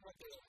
creo que lo eh,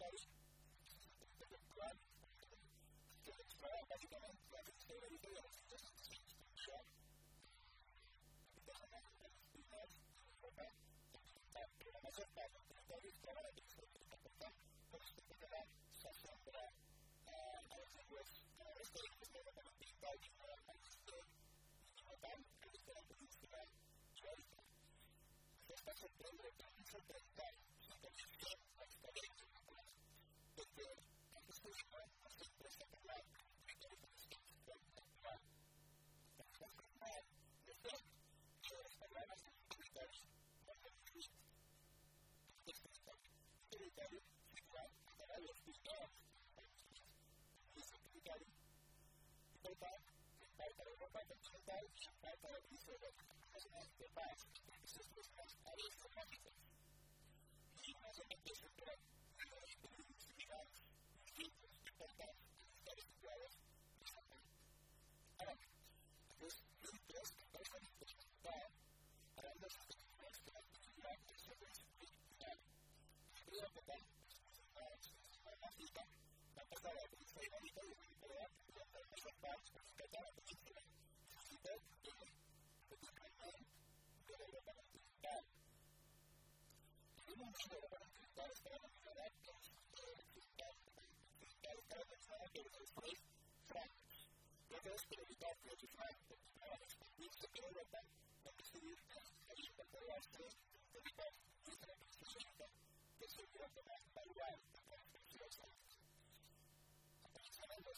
país, desde el cual se explora básicamente la historia de los intereses de la institución, especialmente en los primeros de Europa, pero más espacio que el país para la transformación capital, pero se tendrá se asombra a los hijos de la historia de la Europa continental y de la país de Yucatán, que es de la península ibérica. Se está sorprendiendo, se sorprendiendo Gary, figure out that I was the dog. Listen to Gary. The way, by the the way, bonita, la casa de la provincia de Bonita y de Libertad, la provincia Paz, con su de la provincia de Libertad y de la Europa Continental. En un mundo de Europa Continental está la unidad que es continental, continental está pensada por los tres francos. La cosa es que de los francos para expandirse en Europa va a decidir el incorporarse de la unidad de la provincia de que se hubiera tomado en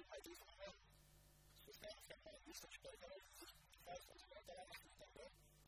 世界中そのもの、そして、世界の人たちが、に界の人たち、